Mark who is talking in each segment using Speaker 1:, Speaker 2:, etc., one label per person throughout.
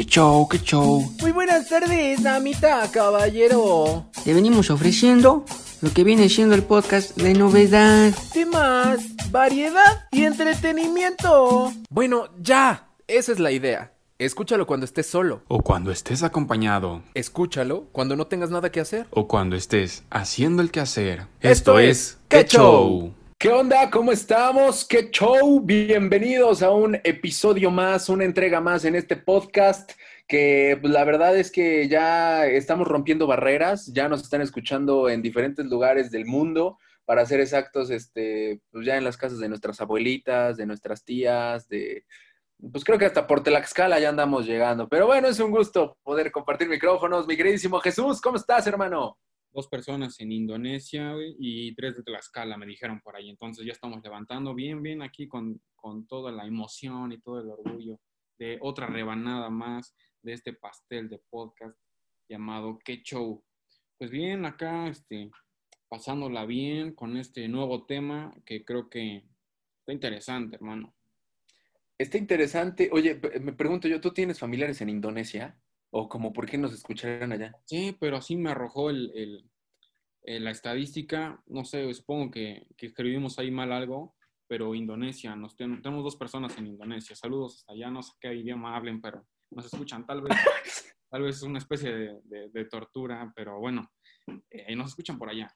Speaker 1: ¡Qué show, qué show!
Speaker 2: Muy buenas tardes, damita, caballero.
Speaker 1: Te venimos ofreciendo lo que viene siendo el podcast de novedad.
Speaker 2: Temas, variedad y entretenimiento. Bueno, ya. Esa es la idea. Escúchalo cuando estés solo.
Speaker 3: O cuando estés acompañado.
Speaker 2: Escúchalo cuando no tengas nada que hacer.
Speaker 3: O cuando estés haciendo el quehacer.
Speaker 2: Esto es
Speaker 3: ¡Qué show!
Speaker 2: ¿Qué onda? ¿Cómo estamos? ¡Qué show! Bienvenidos a un episodio más, una entrega más en este podcast que pues, la verdad es que ya estamos rompiendo barreras, ya nos están escuchando en diferentes lugares del mundo, para ser exactos, este, pues ya en las casas de nuestras abuelitas, de nuestras tías, de, pues creo que hasta por Tlaxcala ya andamos llegando. Pero bueno, es un gusto poder compartir micrófonos. Mi queridísimo Jesús, ¿cómo estás, hermano?
Speaker 3: Dos personas en Indonesia y tres de Tlaxcala, me dijeron por ahí. Entonces ya estamos levantando bien, bien aquí con, con toda la emoción y todo el orgullo de otra rebanada más de este pastel de podcast llamado ¿Qué show? Pues bien, acá este, pasándola bien con este nuevo tema que creo que está interesante, hermano.
Speaker 2: Está interesante. Oye, me pregunto yo, ¿tú tienes familiares en Indonesia? ¿O como por qué nos escucharon allá?
Speaker 3: Sí, pero así me arrojó el, el- el- la estadística. No sé, supongo que, que escribimos ahí mal algo, pero Indonesia, nos ten- tenemos dos personas en Indonesia. Saludos hasta allá, no sé qué idioma hablen, pero nos escuchan. Tal vez, tal vez es una especie de, de- de tortura, pero bueno, eh, nos escuchan por allá.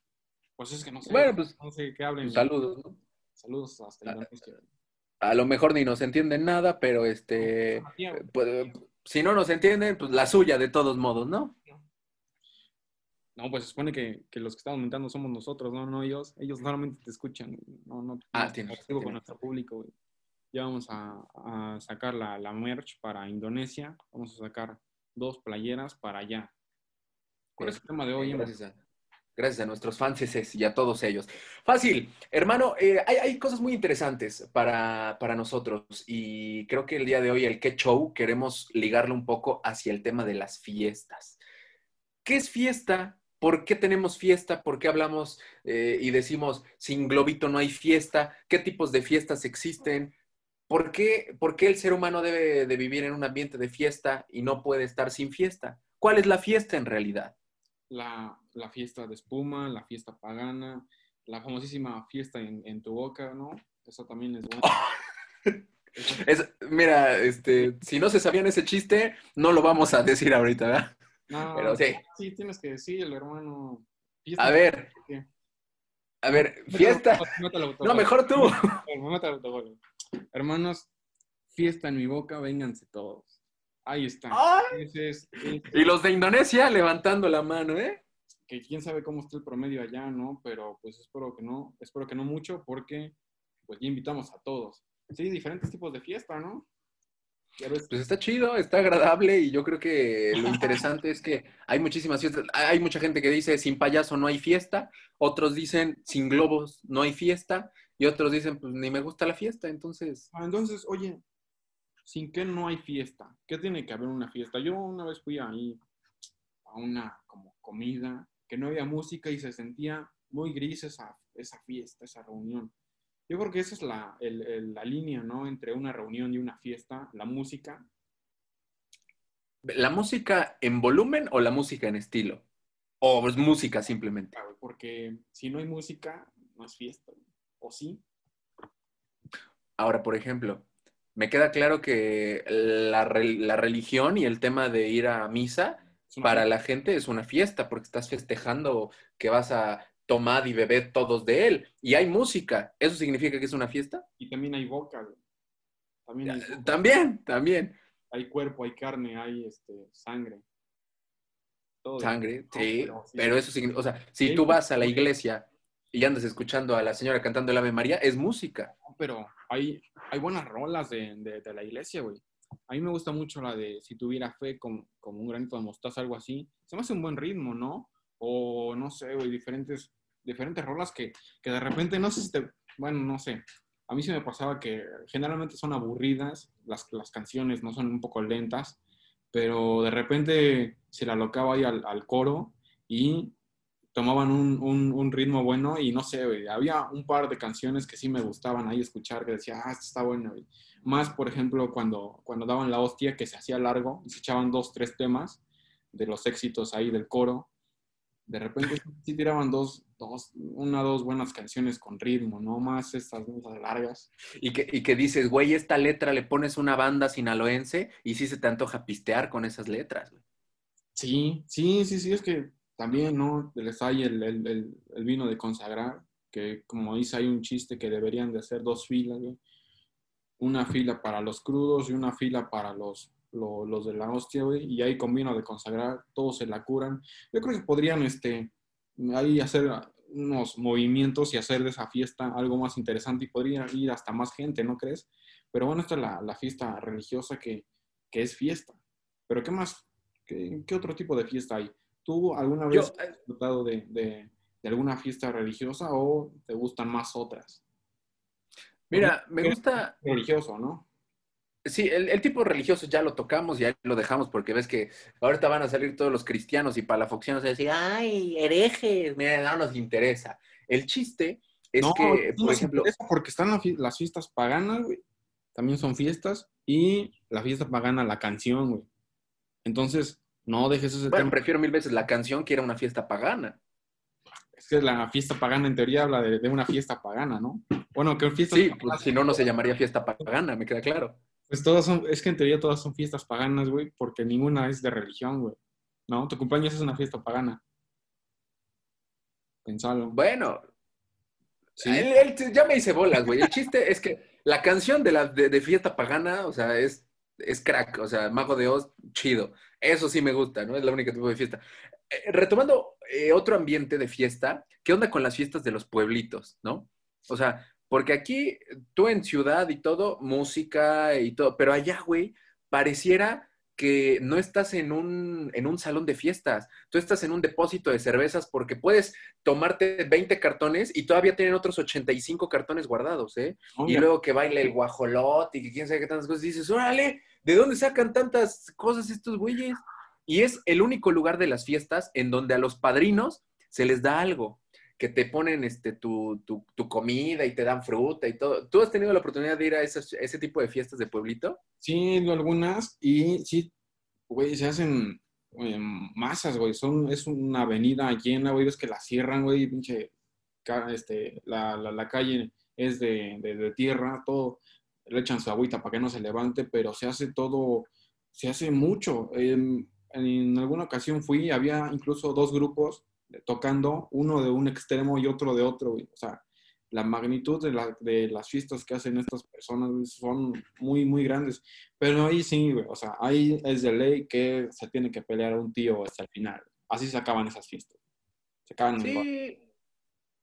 Speaker 3: Pues es que no sé,
Speaker 2: Bueno, pues,
Speaker 3: no sé qué hablen.
Speaker 2: Saludos, ¿no?
Speaker 3: Saludos hasta Indonesia.
Speaker 2: A lo mejor ni nos entienden nada, pero este, pues, si no nos entienden, pues la suya de todos modos, ¿no?
Speaker 3: No, pues se supone que, que los que están aumentando somos nosotros, no, no ellos. Ellos solamente te escuchan. No, no,
Speaker 2: Ah,
Speaker 3: no,
Speaker 2: tienes-
Speaker 3: con nuestro público. güey. Ya vamos a, a sacar la, la merch para Indonesia. Vamos a sacar dos playeras para allá. ¿Cuál es el tema de hoy?
Speaker 2: Gracias gracias a nuestros fans y a todos ellos. Fácil, hermano, eh, hay, cosas muy interesantes para, para nosotros y creo que el día de hoy, el que show, queremos ligarlo un poco hacia el tema de las fiestas. ¿Qué es fiesta? ¿Por qué tenemos fiesta? ¿Por qué hablamos eh, y decimos sin globito no hay fiesta? ¿Qué tipos de fiestas existen? ¿Por qué, por qué el ser humano debe de vivir en un ambiente de fiesta y no puede estar sin fiesta? ¿Cuál es la fiesta en realidad?
Speaker 3: La, la fiesta de espuma, la fiesta pagana, la famosísima fiesta en, en tu boca, ¿no? Eso también es bueno.
Speaker 2: Es- mira, este, si no se sabían ese chiste, no lo vamos a decir ahorita, ¿verdad?
Speaker 3: No,
Speaker 2: Pero sí.
Speaker 3: sí, tienes que decirlo, hermano. Fiesta
Speaker 2: A ver,
Speaker 3: ¿Qué?
Speaker 2: a ver, fiesta. No, mejor tú.
Speaker 3: Hermanos, fiesta en mi boca, vénganse todos. Ahí está.
Speaker 2: Ay.
Speaker 3: Ese es, ese-
Speaker 2: Y los de Indonesia levantando la mano, ¿eh?
Speaker 3: que quién sabe cómo está el promedio allá, ¿no? Pero pues espero que no, espero que no mucho porque pues ya invitamos a todos. Sí, diferentes tipos de fiesta, ¿no?
Speaker 2: Pues está chido, está agradable y yo creo que lo interesante es que hay muchísimas fiestas. Hay mucha gente que dice sin payaso no hay fiesta, otros dicen sin globos no hay fiesta y otros dicen pues ni me gusta la fiesta, entonces
Speaker 3: Ah, entonces, oye, ¿sin qué no hay fiesta? ¿Qué tiene que haber una fiesta? Yo una vez fui ahí a una como comida que no había música y se sentía muy gris esa, esa fiesta, esa reunión. Yo creo que esa es la, el- el- la línea, ¿no? Entre una reunión y una fiesta, la música.
Speaker 2: ¿la música en volumen o la música en estilo? O es música simplemente.
Speaker 3: Porque si no hay música, no es fiesta. ¿O sí?
Speaker 2: Ahora, por ejemplo, me queda claro que la, re- la religión y el tema de ir a misa para
Speaker 3: fiesta.
Speaker 2: la gente es una fiesta porque estás festejando que vas a tomar y beber todos de él. Y hay música. ¿Eso significa que es una fiesta?
Speaker 3: Y también hay boca, güey. También hay, boca.
Speaker 2: También, también.
Speaker 3: hay cuerpo, hay carne, hay este, sangre. Todo.
Speaker 2: Sangre, sí.
Speaker 3: Pero sí.
Speaker 2: Pero eso significa, o sea, si
Speaker 3: Sí.
Speaker 2: tú vas a la iglesia y andas escuchando a la señora cantando el Ave María, es música.
Speaker 3: Pero hay, hay buenas rolas de, de- de la iglesia, güey. A mí me gusta mucho la de si tuviera fe con, como un granito de mostaza, algo así. Se me hace un buen ritmo, ¿no? O no sé, güey, diferentes, diferentes rolas que, que de repente, no sé si te, bueno, no sé. A mí se me pasaba que generalmente son aburridas, las, las canciones no son un poco lentas, pero de repente se la alocaba ahí al, al coro y tomaban un, un, un ritmo bueno y no sé, güey, había un par de canciones que sí me gustaban ahí escuchar, que decía, ah, esto está bueno, güey. Más, por ejemplo, cuando, cuando daban la hostia, que se hacía largo y se echaban dos, tres temas de los éxitos ahí del coro. De repente sí tiraban dos, dos, una, dos buenas canciones con ritmo, no más estas largas.
Speaker 2: Y que, y que dices, güey, esta letra le pones una banda sinaloense y sí se te antoja pistear con esas letras, güey.
Speaker 3: Sí, sí, sí, sí, es que también, ¿no? Les hay el, el, vino de consagrar, que como dice, hay un chiste que deberían de hacer dos filas. Una fila para los crudos y una fila para los, los, de la hostia, güey. Y ahí con vino de consagrar, todos se la curan. Yo creo que podrían, este, ahí hacer unos movimientos y hacer de esa fiesta algo más interesante y podría ir hasta más gente, ¿no crees? Pero bueno, esta es la, fiesta religiosa que, que, es fiesta. Pero ¿qué más? ¿Qué, ¿Qué, otro tipo de fiesta hay? ¿Tú alguna vez
Speaker 2: Yo,
Speaker 3: has disfrutado de, de, de, alguna fiesta religiosa o te gustan más otras?
Speaker 2: Mira, me gusta...
Speaker 3: Religioso, ¿no?
Speaker 2: Sí, el, el, tipo religioso ya lo tocamos y ahí lo dejamos porque ves que ahorita van a salir todos los cristianos y palafoxianos a decir, ay, herejes, mira, no nos interesa. El chiste es
Speaker 3: no,
Speaker 2: que,
Speaker 3: por ejemplo... Porque están las fiestas paganas, güey. También son fiestas y la fiesta pagana, la canción, güey. Entonces, no dejes ese
Speaker 2: bueno,
Speaker 3: tema.
Speaker 2: prefiero mil veces la canción que era una fiesta pagana.
Speaker 3: Es que la fiesta pagana en teoría habla de, de una fiesta pagana, ¿no? Bueno, que fiesta.
Speaker 2: Sí, pues, si no, no se llamaría fiesta pagana, me queda claro.
Speaker 3: Pues todas son, es que en teoría todas son fiestas paganas, güey, porque ninguna es de religión, güey. ¿No? Tu cumpleaños es una fiesta pagana. Pensalo.
Speaker 2: Bueno. ¿Sí? Él, él, ya me hice bolas, güey. El chiste es que la canción de, la, de, de fiesta pagana, o sea, es, es crack, o sea, Mago de Oz, chido. Eso sí me gusta, ¿no? Es la única tipo de fiesta. Eh, retomando eh, otro ambiente de fiesta, ¿qué onda con las fiestas de los pueblitos, no? O sea, porque aquí tú en ciudad y todo, música y todo, pero allá, güey, pareciera que no estás en un, en un salón de fiestas, tú estás en un depósito de cervezas porque puedes tomarte 20 cartones y todavía tienen otros 85 cartones guardados, ¿eh? Oh, y luego que baile el guajolote y que quién sabe qué tantas cosas, y dices, órale, ¿de dónde sacan tantas cosas estos güeyes? Y es el único lugar de las fiestas en donde a los padrinos se les da algo, que te ponen este, tu, tu, tu, comida y te dan fruta y todo. ¿Tú has tenido la oportunidad de ir a esas, ese tipo de fiestas de pueblito?
Speaker 3: Sí, algunas y sí, güey, se hacen eh, masas, güey. Son, es una avenida llena, güey, es que la cierran, güey, pinche, este, la, la, la calle es de, de, de, tierra, todo, le echan su agüita para que no se levante, pero se hace todo, se hace mucho. Eh, en alguna ocasión fui, había incluso dos grupos tocando, uno de un extremo y otro de otro, güey. O sea, la magnitud de, la, de, las fiestas que hacen estas personas güey, son muy, muy grandes. Pero ahí sí, güey, o sea, ahí es de ley que se tiene que pelear a un tío hasta el final. Así se acaban esas fiestas. Se acaban
Speaker 2: sí.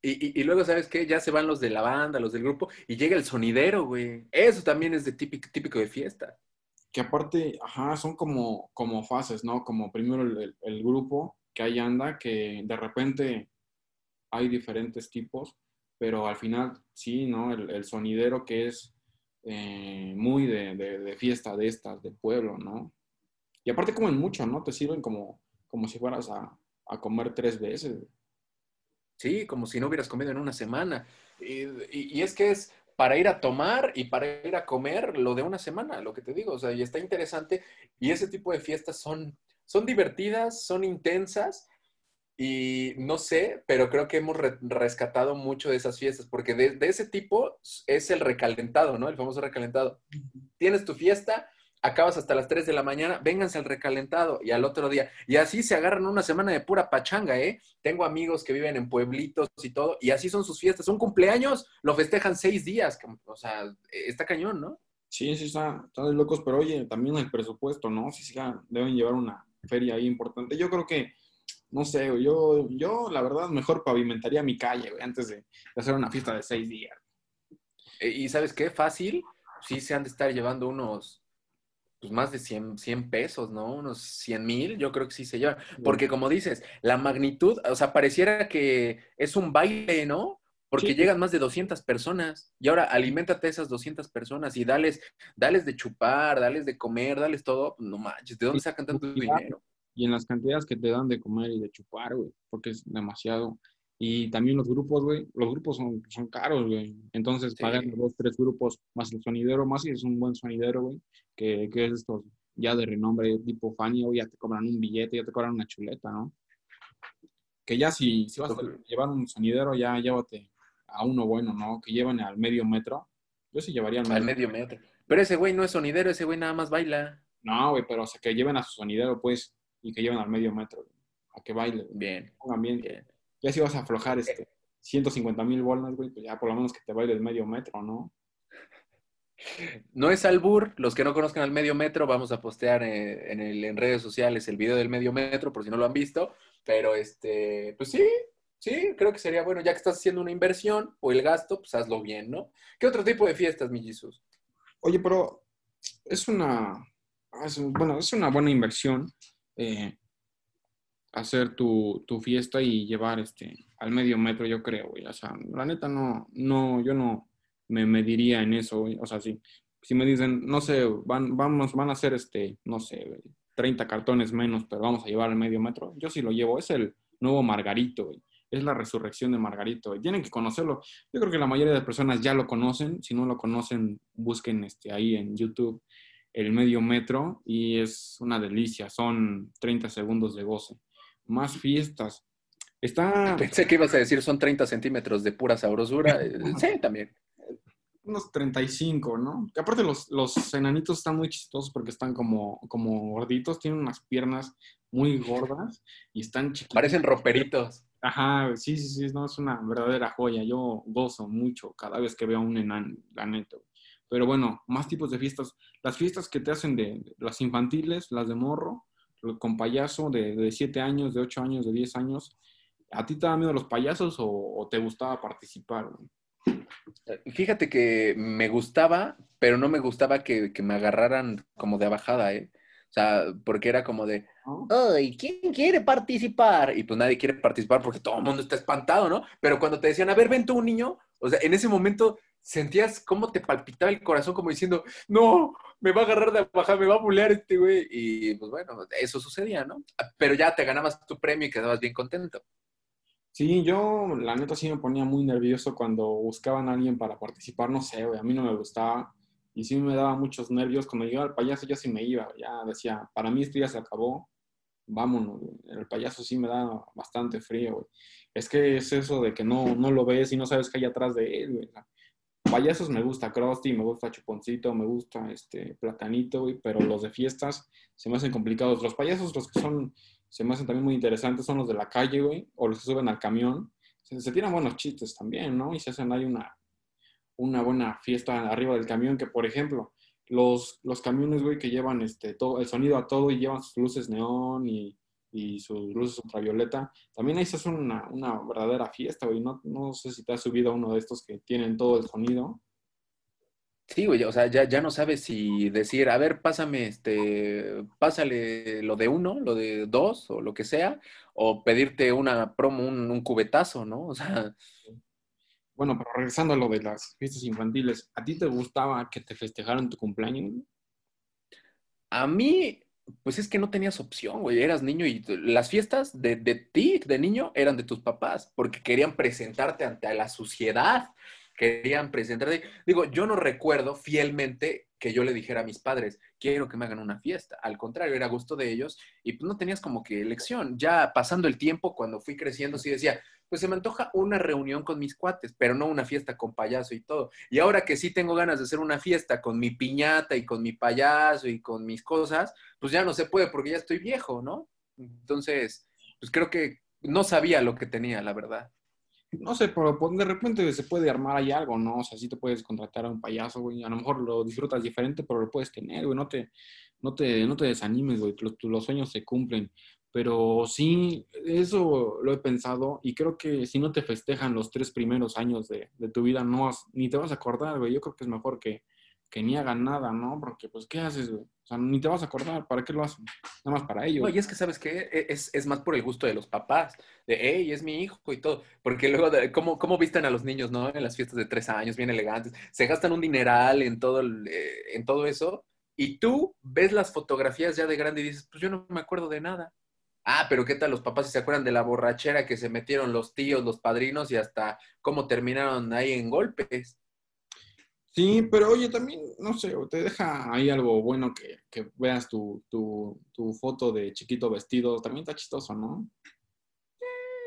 Speaker 2: Y, y, luego, ¿sabes qué? Ya se van los de la banda, los del grupo, y llega el sonidero, güey. Eso también es de típico, típico de fiesta.
Speaker 3: Que aparte, ajá, son como, como fases, ¿no? Como primero el, el, el grupo, que ahí anda, que de repente hay diferentes tipos, pero al final sí, ¿no? El, el sonidero que es eh, muy de, de, de, fiesta de estas, de pueblo, ¿no? Y aparte comen mucho, ¿no? Te sirven como, como si fueras a, a comer tres veces.
Speaker 2: Sí, como si no hubieras comido en una semana. Y, y, y, es que es para ir a tomar y para ir a comer lo de una semana, lo que te digo. O sea, y está interesante. Y ese tipo de fiestas son, son divertidas, son intensas y no sé, pero creo que hemos re rescatado mucho de esas fiestas, porque de, de, ese tipo es el recalentado, ¿no? El famoso recalentado. Tienes tu fiesta, acabas hasta las 3 de la mañana, vénganse al recalentado y al otro día. Y así se agarran una semana de pura pachanga, ¿eh? Tengo amigos que viven en pueblitos y todo, y así son sus fiestas. Un cumpleaños, lo festejan seis días, o sea, está cañón, ¿no?
Speaker 3: Sí, sí, está, está de locos, pero oye, también el presupuesto, ¿no? Sí, sí, deben llevar una feria ahí importante. Yo creo que no sé, yo, yo la verdad mejor pavimentaría mi calle, güey, antes de, de, hacer una fiesta de seis días.
Speaker 2: ¿Y sabes qué? Fácil, sí se han de estar llevando unos, pues más de 100, 100 pesos, ¿no? Unos 100 mil, yo creo que sí se llevan. Porque como dices, la magnitud, o sea, pareciera que es un baile, ¿no? Porque sí. llegan más de 200 personas. Y ahora aliméntate a esas 200 personas y dales, dales de chupar, dales de comer, dales todo. No manches, ¿de dónde sacan tanto dinero?
Speaker 3: y en las cantidades que te dan de comer y de chupar, güey, porque es demasiado. Y también los grupos, güey, los grupos son, son caros, güey. Entonces
Speaker 2: Sí.
Speaker 3: pagan dos, tres grupos más el sonidero, más si es un buen sonidero, güey, que, que es estos ya de renombre tipo Fanny, ya te cobran un billete, ya te cobran una chuleta, ¿no? Que ya si, si vas a llevar un sonidero, ya llévate a uno bueno, ¿no? Que llevan al medio metro. Yo sí llevaría al
Speaker 2: Al
Speaker 3: medio.
Speaker 2: medio metro. Pero ese güey no es sonidero, ese güey nada más baila.
Speaker 3: No, güey, pero o sea, que lleven a su sonidero, pues, y que lleven al medio metro, güey, a que baile, güey.
Speaker 2: Bien,
Speaker 3: Pongan bien.
Speaker 2: bien.
Speaker 3: Ya si vas a aflojar este 150 mil bolas, güey, pues ya por lo menos que te baile el medio metro, ¿no?
Speaker 2: No es albur, los que no conozcan al medio metro, vamos a postear eh, en, el- en redes sociales el video del medio metro, por si no lo han visto. Pero este, pues sí, sí, creo que sería bueno, ya que estás haciendo una inversión o el gasto, pues hazlo bien, ¿no? ¿Qué otro tipo de fiestas, mi Jesus?
Speaker 3: Oye, pero es una, es bueno, es una buena inversión eh, hacer tu, tu fiesta y llevar este al medio metro, yo creo, güey. O sea, la neta no, no, yo no me mediría en eso. O sea, si, si me dicen, no sé, van, vamos, van a hacer este, no sé, güey, 30 cartones menos, pero vamos a llevar al medio metro, yo sí lo llevo. Es el nuevo Margarito, güey. Es la resurrección de Margarito. Tienen que conocerlo. Yo creo que la mayoría de personas ya lo conocen. Si no lo conocen, busquen este, ahí en YouTube el medio metro y es una delicia. Son 30 segundos de goce. Más fiestas. Está
Speaker 2: Pensé que ibas a decir son 30 centímetros de pura sabrosura. Eh, Sí, también.
Speaker 3: unos 35, ¿no? Que aparte los, los enanitos están muy chistosos porque están como, como gorditos, tienen unas piernas muy gordas y están chiquitos.
Speaker 2: Parecen roperitos.
Speaker 3: Ajá, sí, sí, sí, no, es una verdadera joya. Yo gozo mucho cada vez que veo a un enano, la neta. Pero bueno, más tipos de fiestas. Las fiestas que te hacen de, de las infantiles, las de morro, con payaso de, de 7 años, de 8 años, de 10 años. ¿A ti te da miedo los payasos o, o te gustaba participar? güey?
Speaker 2: Fíjate que me gustaba, pero no me gustaba que, que me agarraran como de bajada, ¿eh? O sea, porque era como de, ay, ¿quién quiere participar? Y pues nadie quiere participar porque todo el mundo está espantado, ¿no? Pero cuando te decían, a ver, ven tú, un niño, o sea, en ese momento sentías cómo te palpitaba el corazón, como diciendo, no, me va a agarrar de bajada, me va a bulear este güey. Y pues bueno, eso sucedía, ¿no? Pero ya te ganabas tu premio y quedabas bien contento.
Speaker 3: Sí, yo la neta sí me ponía muy nervioso cuando buscaban a alguien para participar, no sé, güey, a mí no me gustaba y sí me daba muchos nervios. Cuando llegaba el payaso ya sí me iba, ya decía, para mí esto ya se acabó, vámonos, güey. El payaso sí me da bastante frío, güey. Es que es eso de que no, no lo ves y no sabes qué hay atrás de él, güey. Payasos me gusta Krusty, me gusta Chuponcito, me gusta este Platanito, güey, pero los de fiestas se me hacen complicados. Los payasos, los que son, se me hacen también muy interesantes, son los de la calle, güey, o los que suben al camión. Se, se tiran buenos chistes también, ¿no? Y se hacen ahí una, una buena fiesta arriba del camión, que por ejemplo, los, los camiones, güey, que llevan este, todo, el sonido a todo y llevan sus luces neón y, y sus luces ultravioleta, también ahí se hace una, una verdadera fiesta, güey. No, no sé si te has subido a uno de estos que tienen todo el sonido.
Speaker 2: Sí, güey, o sea, ya, ya no sabes si decir, a ver, pásame, este, pásale lo de uno, lo de dos, o lo que sea, o pedirte una promo, un, un cubetazo, ¿no? O sea,
Speaker 3: Bueno, pero regresando a lo de las fiestas infantiles, ¿a ti te gustaba que te festejaran tu cumpleaños?
Speaker 2: a mí, pues es que no tenías opción, güey, eras niño y las fiestas de, de ti, de niño, eran de tus papás, porque querían presentarte ante la sociedad, querían presentarte. Digo, yo no recuerdo fielmente que yo le dijera a mis padres, quiero que me hagan una fiesta. Al contrario, era gusto de ellos y pues no tenías como que elección. Ya pasando el tiempo, cuando fui creciendo, sí decía, pues se me antoja una reunión con mis cuates, pero no una fiesta con payaso y todo. Y ahora que sí tengo ganas de hacer una fiesta con mi piñata y con mi payaso y con mis cosas, pues ya no se puede porque ya estoy viejo, ¿no? Entonces, pues creo que no sabía lo que tenía, la verdad.
Speaker 3: No sé, pero pues, de repente se puede armar ahí algo, ¿no? O sea, sí te puedes contratar a un payaso, güey. A lo mejor lo disfrutas diferente, pero lo puedes tener, güey. No te, no te, no te desanimes, güey. Los, los sueños se cumplen. Pero sí, eso lo he pensado y creo que si no te festejan los tres primeros años de, de tu vida, no vas- ni te vas a acordar, güey. Yo creo que es mejor que, que ni hagan nada, ¿no? Porque, pues, ¿qué haces, güey? O sea, ni te vas a acordar. ¿Para qué lo hacen? Nada más para ellos.
Speaker 2: No, y es que, ¿sabes qué? E- Es, es más por el gusto de los papás, de, hey, es mi hijo y todo. Porque luego, de- ¿cómo, cómo visten a los niños, no? En las fiestas de tres años, bien elegantes. Se gastan un dineral en todo, el- eh, en todo eso. Y tú ves las fotografías ya de grande y dices, pues yo no me acuerdo de nada. Ah, pero ¿qué tal los papás si se acuerdan de la borrachera que se metieron los tíos, los padrinos y hasta cómo terminaron ahí en golpes?
Speaker 3: Sí, pero oye, también, no sé, te deja ahí algo bueno que, que veas tu, tu, tu foto de chiquito vestido. También está chistoso, ¿no?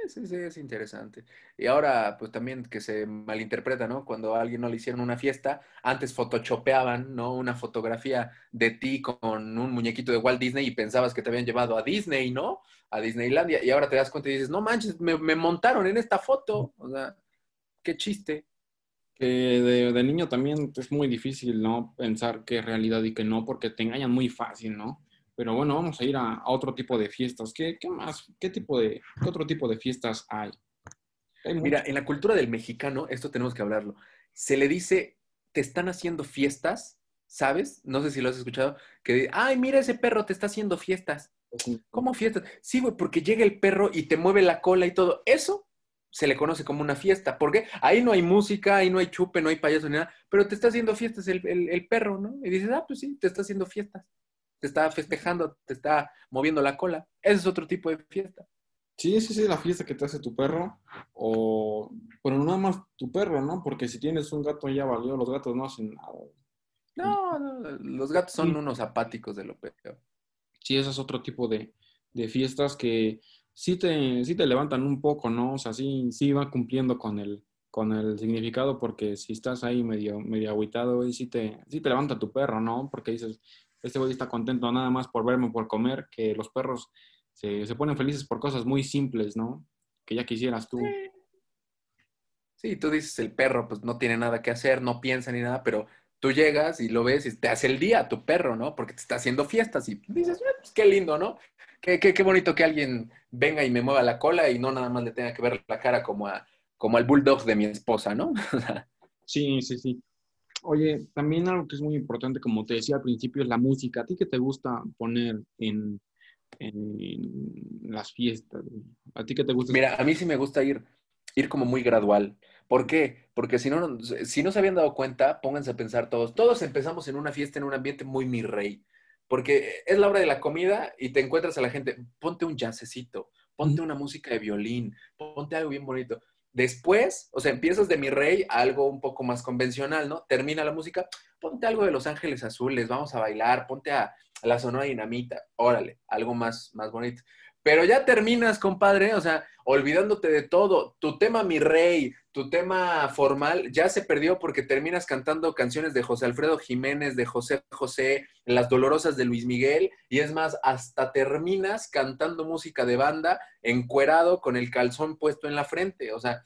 Speaker 2: Sí, sí, es interesante. Y ahora, pues también que se malinterpreta, ¿no? Cuando a alguien no le hicieron una fiesta, antes photoshopeaban, ¿no? Una fotografía de ti con un muñequito de Walt Disney y pensabas que te habían llevado a Disney, ¿no? A Disneylandia. Y ahora te das cuenta y dices, no manches, me, montaron en esta foto. O sea, qué chiste.
Speaker 3: Que de, de niño también es muy difícil, ¿no? Pensar qué es realidad y qué no, porque te engañan muy fácil, ¿no? Pero bueno, vamos a ir a, a otro tipo de fiestas. ¿Qué, qué más? ¿Qué tipo de, qué otro tipo de fiestas hay? Hay
Speaker 2: Mira, en la cultura del mexicano, esto tenemos que hablarlo. Se le dice, te están haciendo fiestas, ¿sabes? No sé si lo has escuchado, que, ay, mira ese perro, te está haciendo fiestas. ¿Cómo fiestas? Sí, güey, porque llega el perro y te mueve la cola y todo. Eso se le conoce como una fiesta. porque Ahí no hay música, ahí no hay chupe, no hay payaso ni nada, pero te está haciendo fiestas el, el- el perro, ¿no? Y dices, ah, pues sí, te está haciendo fiestas. Te está festejando, te está moviendo la cola. Ese es otro tipo de fiesta.
Speaker 3: Sí, sí, sí, la fiesta que te hace tu perro, o, pero nada más tu perro, ¿no? Porque si tienes un gato ya valió, los gatos no hacen nada.
Speaker 2: No, no, los gatos son
Speaker 3: Sí.
Speaker 2: unos apáticos de lo peor.
Speaker 3: Sí, ese es otro tipo de, de fiestas que sí te, sí te levantan un poco, ¿no? O sea, sí, sí va cumpliendo con el, con el significado, porque si estás ahí medio, medio agüitado, güey, sí te, sí te levanta tu perro, ¿no? Porque dices, este güey está contento nada más por verme, por comer, que los perros se, se ponen felices por cosas muy simples, ¿no? Que ya quisieras tú.
Speaker 2: Sí, tú dices el perro, pues no tiene nada que hacer, no piensa ni nada, pero tú llegas y lo ves y te hace el día tu perro, ¿no? Porque te está haciendo fiestas y dices, "Ah, pues qué lindo, ¿no? Qué, qué, qué bonito que alguien venga y me mueva la cola y no nada más le tenga que ver la cara como, a, como al bulldog de mi esposa, ¿no?
Speaker 3: Sí, sí, sí. Oye, también algo que es muy importante, como te decía al principio, es la música. ¿A ti qué te gusta poner en, en las fiestas? ¿A ti qué te gusta?
Speaker 2: Mira, a mí sí me gusta ir, ir como muy gradual. ¿Por qué? Porque si no, si no se habían dado cuenta, pónganse a pensar todos. Todos empezamos en una fiesta, en un ambiente muy mi rey. Porque es la hora de la comida y te encuentras a la gente, ponte un jazzecito, ponte una música de violín, ponte algo bien bonito. Después, o sea, empiezas de mi rey a algo un poco más convencional, ¿no? Termina la música, ponte algo de Los Ángeles Azules, vamos a bailar, ponte a, a la Sonora Dinamita, órale, algo más, más bonito. Pero ya terminas, compadre, o sea, olvidándote de todo. Tu tema, mi rey, tu tema formal, ya se perdió porque terminas cantando canciones de José Alfredo Jiménez, de José José, Las Dolorosas de Luis Miguel, y es más, hasta terminas cantando música de banda, encuerado, con el calzón puesto en la frente. O sea,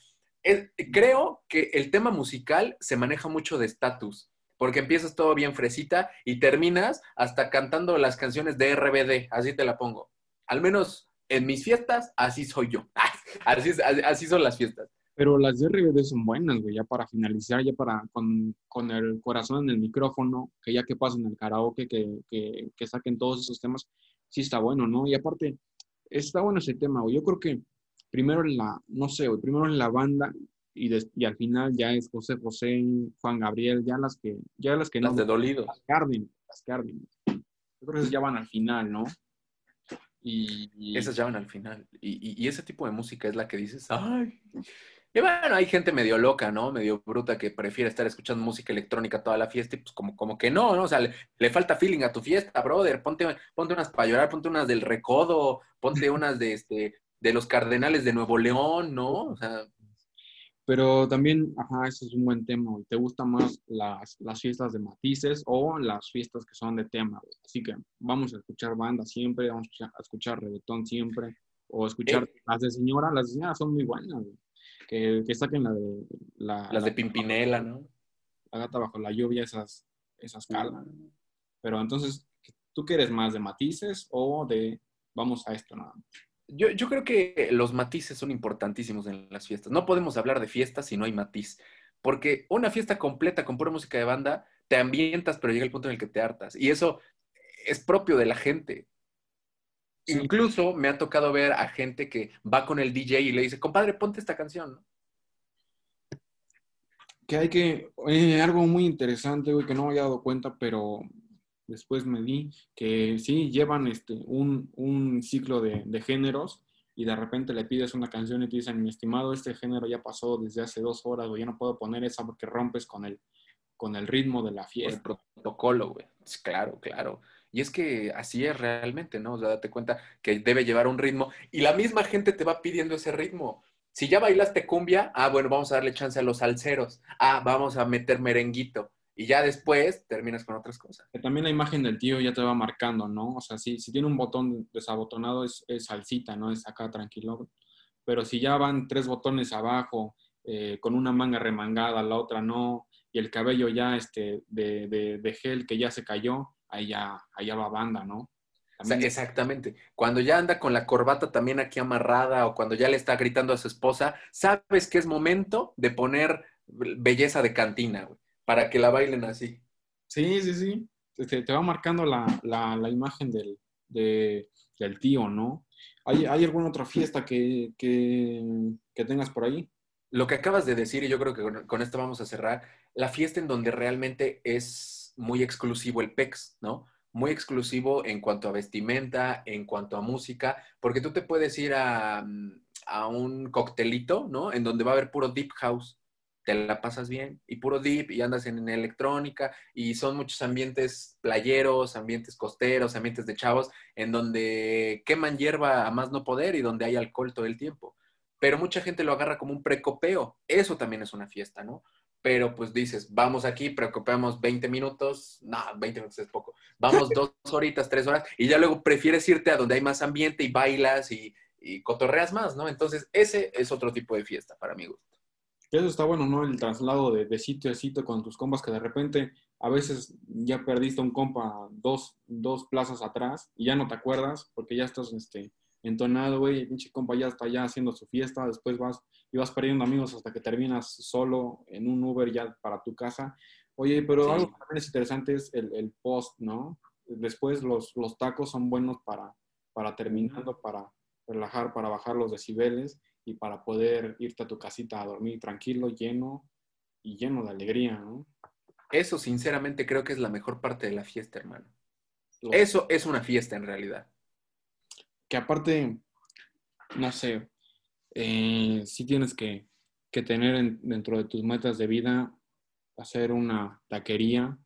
Speaker 2: creo que el tema musical se maneja mucho de estatus. Porque empiezas todo bien fresita y terminas hasta cantando las canciones de RBD, así te la pongo. Al menos en mis fiestas, así soy yo. Así, es- así- son las fiestas.
Speaker 3: Pero las de RBD son buenas, güey, ya para finalizar, ya para con, con el corazón en el micrófono, que ya que pasen el karaoke, que, que, que saquen todos esos temas, sí está bueno, ¿no? Y aparte, está bueno ese tema, güey. Yo creo que primero en la, no sé, güey, primero en la banda y, des- y al final ya es José José, Juan Gabriel, ya las que, ya las que
Speaker 2: Las
Speaker 3: no,
Speaker 2: de dolido.
Speaker 3: las Cárdenas, las Cárdenas. Yo creo que ya van al final, ¿no? Y,
Speaker 2: Esas ya van al final. Y, y- y ese tipo de música es la que dices, ay. Y bueno, hay gente medio loca, ¿no? Medio bruta que prefiere estar escuchando música electrónica toda la fiesta y pues como, como que no, ¿no? O sea, le, le falta feeling a tu fiesta, brother. Ponte, ponte unas para llorar, ponte unas del Recodo, ponte unas de, este, de los Cardenales de Nuevo León, ¿no? O sea,
Speaker 3: Pero también, ajá, ese es un buen tema, güey. ¿Te gustan más las, las fiestas de matices o las fiestas que son de tema, güey? Así que vamos a escuchar banda siempre, vamos a escuchar, reggaetón siempre, o escuchar
Speaker 2: Eh.
Speaker 3: las de señora, las de señora son muy buenas, güey. Que, que saquen la de la,
Speaker 2: las de
Speaker 3: la-
Speaker 2: Pimpinela, ¿no?
Speaker 3: la gata bajo la lluvia, esas, esas calas. Pero entonces, ¿tú quieres más de matices o de vamos a esto nada más?
Speaker 2: Yo, yo creo que los matices son importantísimos en las fiestas. No podemos hablar de fiestas si no hay matiz. Porque una fiesta completa con pura música de banda, te ambientas, pero llega el punto en el que te hartas. Y eso es propio de la gente.
Speaker 3: Sí.
Speaker 2: Incluso me ha tocado ver a gente que va con el DJ y le dice, compadre, ponte esta canción. ¿no?
Speaker 3: que hay que, eh, algo muy interesante, güey, que no me había dado cuenta, pero después me di que sí, llevan este, un, un ciclo de, de, géneros y de repente le pides una canción y te dicen, mi estimado, este género ya pasó desde hace dos horas o ya no puedo poner esa porque rompes con el, con el ritmo de la fiesta.
Speaker 2: El protocolo, güey. Claro, claro. Y es que así es realmente, ¿no? O sea, date cuenta que debe llevar un ritmo y la misma gente te va pidiendo ese ritmo. Si ya bailaste cumbia, ah, bueno, vamos a darle chance a los salseros. Ah, vamos a meter merenguito. Y ya después terminas con otras cosas.
Speaker 3: También la imagen del tío ya te va marcando, ¿no? O sea, si, si tiene un botón desabotonado es, es salsita, ¿no? Es acá tranquilo. Pero si ya van tres botones abajo, eh, con una manga remangada, la otra no, y el cabello ya este, de, de, de gel que ya se cayó, ahí ya, ahí va banda, ¿no?
Speaker 2: Exactamente. Cuando ya anda con la corbata también aquí amarrada o cuando ya le está gritando a su esposa, sabes que es momento de poner belleza de cantina, güey, para que la bailen así.
Speaker 3: Sí, sí, sí. Te, te va marcando la, la, la imagen del, de, del, tío, ¿no? ¿Hay, ¿Hay, alguna otra fiesta que, que, que, tengas por ahí?
Speaker 2: Lo que acabas de decir, y yo creo que con, con esto vamos a cerrar, la fiesta en donde realmente es muy exclusivo el PEX, ¿no? Muy exclusivo en cuanto a vestimenta, en cuanto a música, porque tú te puedes ir a, a un coctelito, ¿no? En donde va a haber puro deep house, te la pasas bien, y puro deep, y andas en, en electrónica, y son muchos ambientes playeros, ambientes costeros, ambientes de chavos, en donde queman hierba a más no poder y donde hay alcohol todo el tiempo. Pero mucha gente lo agarra como un precopeo. Eso también es una fiesta, ¿no? pero pues dices, vamos aquí, preocupamos 20 minutos, no, 20 minutos es poco, vamos dos horitas, tres horas, y ya luego prefieres irte a donde hay más ambiente y bailas y, y cotorreas más, ¿no? Entonces, ese es otro tipo de fiesta para mi gusto.
Speaker 3: Eso está bueno, ¿no? El traslado de, de, sitio a sitio con tus compas que de repente a veces ya perdiste un compa dos, dos plazas atrás y ya no te acuerdas porque ya estás este, entonado, güey, el pinche compa ya está ya haciendo su fiesta, después vas y vas perdiendo amigos hasta que terminas solo en un Uber ya para tu casa. Oye, pero sí. algo que también es interesante es el, el post, ¿no? Después los, los, tacos son buenos para, para terminando, para relajar, para bajar los decibeles y para poder irte a tu casita a dormir tranquilo, lleno y lleno de alegría, ¿no?
Speaker 2: Eso sinceramente creo que es la mejor parte de la fiesta, hermano. Eso es una fiesta en realidad.
Speaker 3: Que aparte, no sé, eh, sí tienes que, que tener en, dentro de tus metas de vida hacer una taquería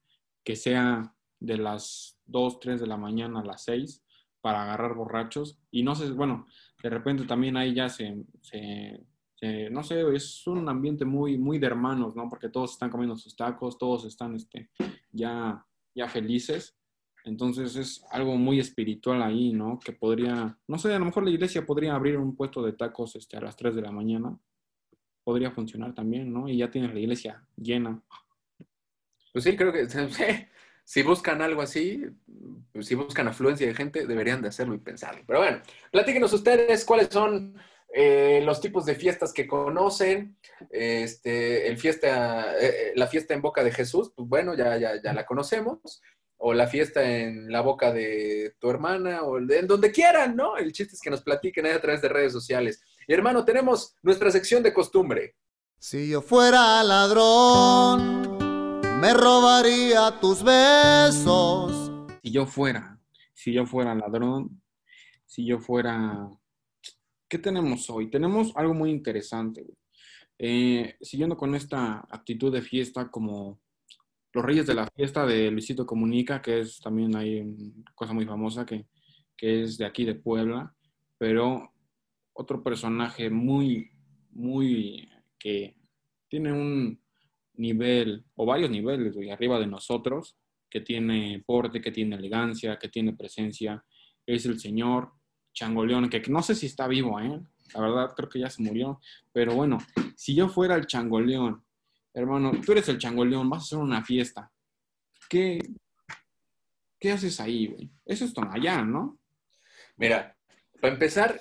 Speaker 3: que sea de las 2, 3 de la mañana a las 6 para agarrar borrachos. Y no sé, bueno, de repente también ahí ya se, se, no sé, es un ambiente muy, muy de hermanos, ¿no? Porque todos están comiendo sus tacos, todos están este, ya, ya felices. Entonces es algo muy espiritual ahí, ¿no? Que podría, no sé, a lo mejor la iglesia podría abrir un puesto de tacos este, a las 3 de la mañana. Podría funcionar también, ¿no? Y ya tienes la iglesia llena.
Speaker 2: Pues sí, creo que si buscan algo así, pues si buscan afluencia de gente, deberían de hacerlo y pensarlo. Pero bueno, platíquenos ustedes cuáles son eh, los tipos de fiestas que conocen. Este, el fiesta, eh, la fiesta en boca de Jesús, pues bueno, ya, ya, ya la conocemos o la fiesta en la boca de tu hermana, o en donde quieran, ¿no? El chiste es que nos platiquen ahí a través de redes sociales. Y hermano, tenemos nuestra sección de costumbre.
Speaker 4: Si yo fuera ladrón, me robaría tus besos.
Speaker 3: Si yo fuera, si yo fuera ladrón, si yo fuera... ¿Qué tenemos hoy? Tenemos algo muy interesante. Eh, siguiendo con esta actitud de fiesta como los Reyes de la Fiesta de Luisito Comunica, que es también hay una cosa muy famosa que, que es de aquí de Puebla, pero otro personaje muy, muy que tiene un nivel, o varios niveles, güey, arriba de nosotros, que tiene porte, que tiene elegancia, que tiene presencia, es el señor Changoleón, que no sé si está vivo, ¿eh? La verdad creo que ya se murió, pero bueno, si yo fuera el Changoleón hermano, tú eres el changoleón, vas a hacer una fiesta. ¿Qué, qué haces ahí, güey? Eso es Tonayán, ¿no?
Speaker 2: Mira, para empezar,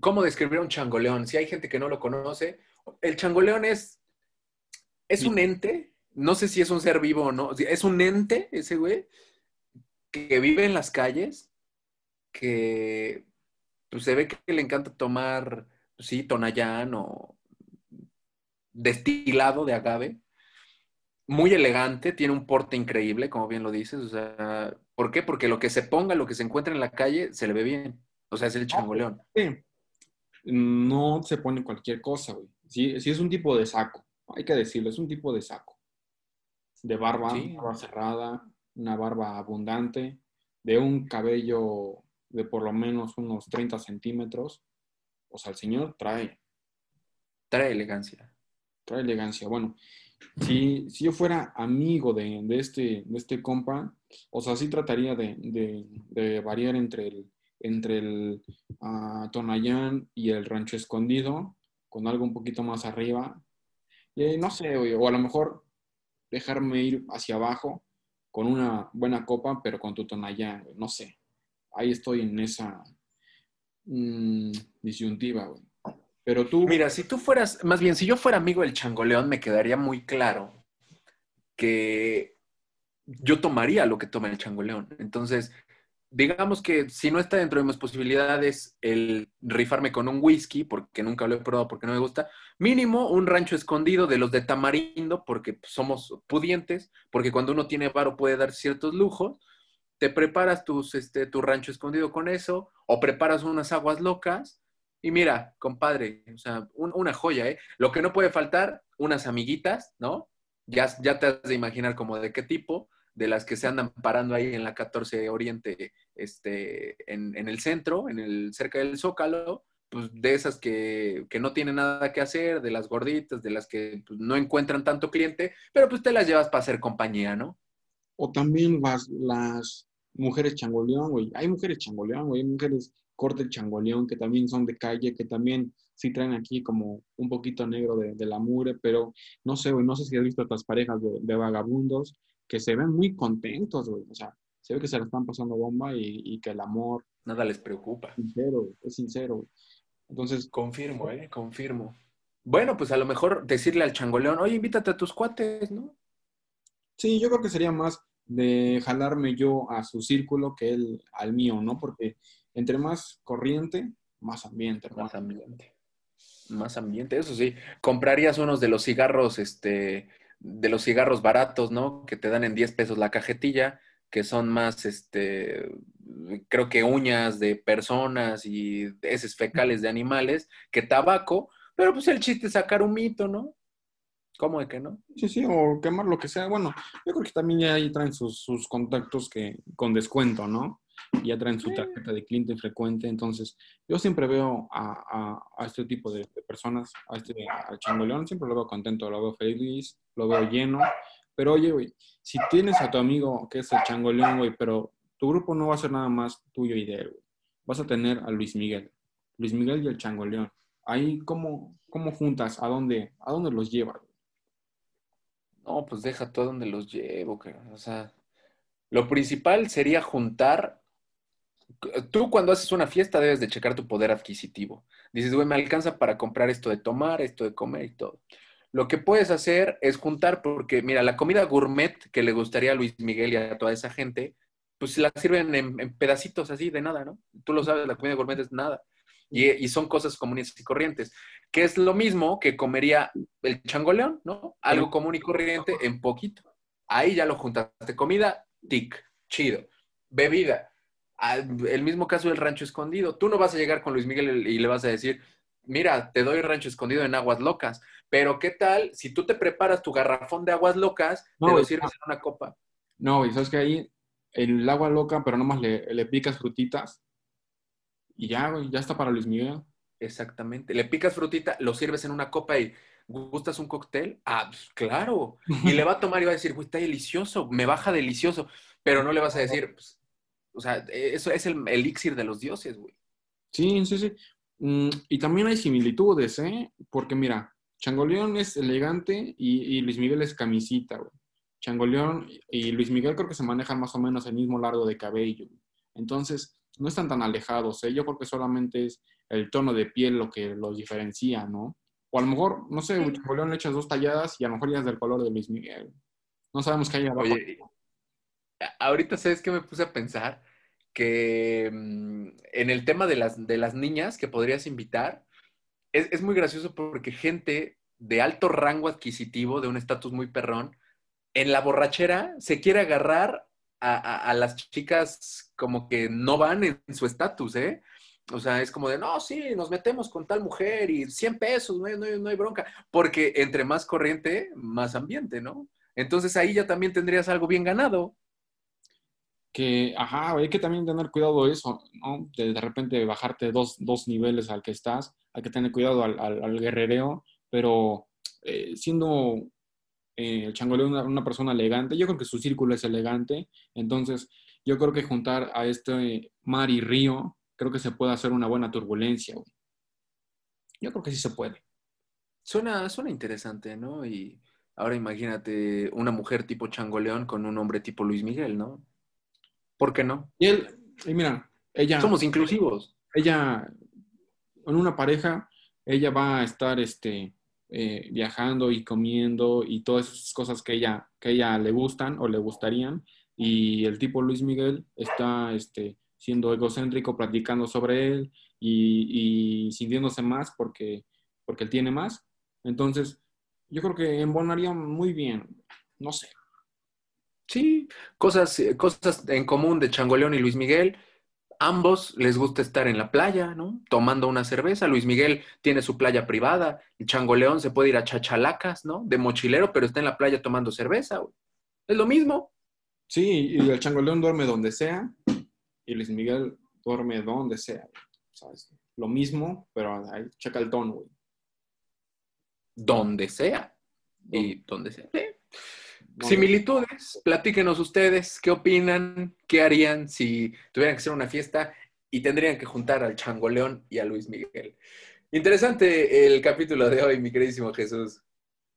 Speaker 2: ¿cómo describir a un changoleón? Si hay gente que no lo conoce, el changoleón es, es un ente, no sé si es un ser vivo o no, es un ente ese güey, que vive en las calles, que pues, se ve que le encanta tomar, sí, Tonayán o, destilado de agave muy elegante, tiene un porte increíble, como bien lo dices. O sea, ¿por qué? Porque lo que se ponga, lo que se encuentra en la calle, se le ve bien. O sea, es el changoleón.
Speaker 3: Sí. No se pone cualquier cosa, güey. Sí, sí es un tipo de saco, hay que decirlo, es un tipo de saco. De barba,
Speaker 2: Sí.
Speaker 3: barba cerrada, una barba abundante, de un cabello de por lo menos unos 30 centímetros. O sea, el señor trae,
Speaker 2: Trae elegancia.
Speaker 3: trae elegancia. Bueno, si, si yo fuera amigo de, de este, de este compa, o sea, sí trataría de, de- de variar entre el, entre el ah, Tonayán y el Rancho Escondido, con algo un poquito más arriba. No sé, güey, o a lo mejor dejarme ir hacia abajo con una buena copa, pero con tu Tonayán, güey, no sé. Ahí estoy en esa mm, disyuntiva, güey. Pero tú,
Speaker 2: Mira, si tú fueras, más bien, si yo fuera amigo del changoleón, me quedaría muy claro que yo tomaría lo que toma el changoleón. Entonces, digamos que si no está dentro de mis posibilidades el rifarme con un whisky, porque nunca lo he probado, porque no me gusta, mínimo un rancho escondido de los de tamarindo, porque somos pudientes, porque cuando uno tiene varo puede dar ciertos lujos. Te preparas tus, este, tu rancho escondido con eso, o preparas unas aguas locas, y mira, compadre, o sea, un- una joya, ¿eh? Lo que no puede faltar, unas amiguitas, ¿no? Ya, ya te has de imaginar como de qué tipo, de las que se andan parando ahí en la 14 Oriente, este, en, en el centro, en el, cerca del Zócalo, pues de esas que, que no tienen nada que hacer, de las gorditas, de las que pues, no encuentran tanto cliente, pero pues te las llevas para hacer compañía, ¿no?
Speaker 3: O también las, las mujeres changoleón, güey. Hay mujeres changoleón, güey. Hay mujeres corte changoleón que también son de calle, que también sí traen aquí como un poquito negro de, de la mure, pero no sé, güey. No sé si has visto otras parejas de, de vagabundos que se ven muy contentos, güey. O sea, se ve que se la están pasando bomba y, y que el amor
Speaker 2: Nada les preocupa.
Speaker 3: es sincero, güey, es sincero, güey. Entonces,
Speaker 2: Confirmo, ¿eh? Confirmo. Bueno, pues a lo mejor decirle al changoleón, oye, invítate a tus cuates, ¿no?
Speaker 3: Sí, yo creo que sería más de jalarme yo a su círculo que él al mío, ¿no? Porque entre más corriente, más ambiente, hermano.
Speaker 2: Más ambiente. Más ambiente, eso sí. Comprarías unos de los cigarros, este, de los cigarros baratos, ¿no? Que te dan en 10 pesos la cajetilla, que son más, este, creo que uñas de personas y heces fecales de animales, que tabaco, pero pues el chiste es sacar un mito, ¿no? ¿Cómo de que no?
Speaker 3: Sí, sí, o quemar lo que sea. Bueno, yo creo que también ya ahí traen sus, sus contactos que con descuento, ¿no? Ya traen su tarjeta de cliente frecuente. Entonces, yo siempre veo a, a- a este tipo de, de personas, a este, al changoleón, siempre lo veo contento, lo veo feliz, lo veo lleno. Pero oye, güey, si tienes a tu amigo que es el changoleón, güey, pero tu grupo no va a ser nada más tuyo y de él, güey. Vas a tener a Luis Miguel. Luis Miguel y el changoleón. Ahí, ¿cómo, cómo juntas? ¿A dónde, ¿A dónde los llevas?
Speaker 2: No, pues deja todo donde los llevo. O sea, lo principal sería juntar. Tú cuando haces una fiesta debes de checar tu poder adquisitivo. Dices, güey, me alcanza para comprar esto de tomar, esto de comer y todo. Lo que puedes hacer es juntar, porque mira, la comida gourmet que le gustaría a Luis Miguel y a toda esa gente, pues la sirven en, en pedacitos así de nada, ¿no? Tú lo sabes, la comida gourmet es nada. Y, y son cosas comunes y corrientes, que es lo mismo que comería el changoleón, ¿no? Algo común y corriente en poquito. Ahí ya lo juntaste. Comida, tic, chido. Bebida, el mismo caso del rancho escondido. Tú no vas a llegar con Luis Miguel y le vas a decir, mira, te doy rancho escondido en aguas locas. Pero ¿qué tal si tú te preparas tu garrafón de aguas locas,
Speaker 3: No,
Speaker 2: te lo sirves en una copa?
Speaker 3: No, y sabes que ahí el agua loca, pero nomás le, le picas frutitas y ya, güey, ya está para Luis Miguel.
Speaker 2: Exactamente. Le picas frutita, lo sirves en una copa y ¿gustas un cóctel? Ah, pues, claro. Y le va a tomar y va a decir, güey, está delicioso, me baja delicioso. Pero no le vas a decir, pues, o sea, eso es el elixir de los dioses, güey.
Speaker 3: Sí, sí, sí. Mm, y también hay similitudes, ¿eh? Porque mira, Changoleón es elegante y, y Luis Miguel es camisita, güey. Changoleón y Luis Miguel creo que se manejan más o menos el mismo largo de cabello. Entonces, no están tan alejados, ¿eh? Yo creo que solamente es el tono de piel lo que los diferencia, ¿no? O a lo mejor, no sé,
Speaker 2: Sí.
Speaker 3: Changoleón le echas dos talladas y a lo mejor ya es del color de Luis Miguel. No sabemos qué hay abajo.
Speaker 2: Oye, ahorita sabes que me puse a pensar que mm, en el tema de las, de las niñas que podrías invitar, es, es muy gracioso porque gente de alto rango adquisitivo, de un estatus muy perrón, en la borrachera se quiere agarrar a, a- las chicas como que no van en su estatus, ¿eh? O sea, es como de, no, sí, nos metemos con tal mujer y 100 pesos, no hay, no no hay bronca. Porque entre más corriente, más ambiente, ¿no? Entonces ahí ya también tendrías algo bien ganado.
Speaker 3: Que, ajá, hay que también tener cuidado de eso, ¿no? De, de repente bajarte dos, dos niveles al que estás, hay que tener cuidado al, al- guerrereo, pero eh, siendo eh, el changoleo una, una persona elegante, yo creo que su círculo es elegante, entonces yo creo que juntar a este mar y río, creo que se puede hacer una buena turbulencia, güey. Yo creo que sí se puede.
Speaker 2: Suena, suena interesante, ¿no? Y ahora imagínate una mujer tipo Changoleón con un hombre tipo Luis Miguel, ¿no? ¿Por qué no?
Speaker 3: Y él, y mira, ella...
Speaker 2: Somos inclusivos.
Speaker 3: ella, en una pareja, ella va a estar este, eh, viajando y comiendo y todas esas cosas que ella, que ella le gustan o le gustarían. Y el tipo Luis Miguel está este, siendo egocéntrico, platicando sobre él y, y sintiéndose más porque, porque él tiene más. Entonces, yo creo que embonaría muy bien. No sé.
Speaker 2: Sí, cosas, eh, cosas en común de Changoleón y Luis Miguel. Ambos les gusta estar en la playa, ¿no? Tomando una cerveza. Luis Miguel tiene su playa privada. Y Changoleón se puede ir a chachalacas, ¿no? De mochilero, pero está en la playa tomando cerveza, güey. Es lo mismo.
Speaker 3: Sí, y el changoleón duerme donde sea y Luis Miguel duerme donde sea. ¿sabes? Lo mismo, pero ahí checa el tono, güey.
Speaker 2: Donde sea. Y donde sea. Sí. Similitudes, platíquenos ustedes, ¿qué opinan? ¿Qué harían si tuvieran que hacer una fiesta y tendrían que juntar al Changoleón y a Luis Miguel? Interesante el capítulo de hoy, mi queridísimo Jesús.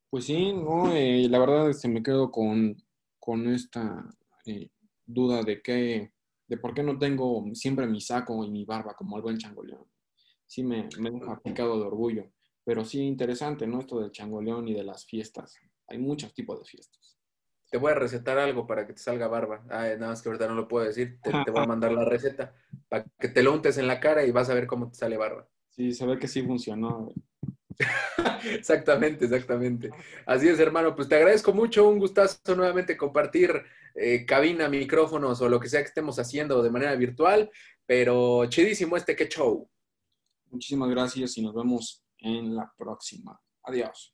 Speaker 3: Pues sí, no, eh, la verdad se me quedo con, con esta eh, duda de que, de por qué no tengo siempre mi saco y mi barba como el buen changoleón. Sí me, me deja picado de orgullo, pero sí interesante, ¿no? Esto del changoleón y de las fiestas. Hay muchos tipos de fiestas.
Speaker 2: Te voy a recetar algo para que te salga barba. Ay, nada más que ahorita no lo puedo decir. Te, te voy a mandar la receta para que te lo untes en la cara y vas a ver cómo te sale barba.
Speaker 3: Sí, se ve que sí funcionó.
Speaker 2: Exactamente, exactamente. Así es, hermano. Pues te agradezco mucho. Un gustazo nuevamente compartir eh, cabina, micrófonos o lo que sea que estemos haciendo de manera virtual. Pero chidísimo este que show.
Speaker 3: Muchísimas gracias y nos vemos en la próxima. Adiós.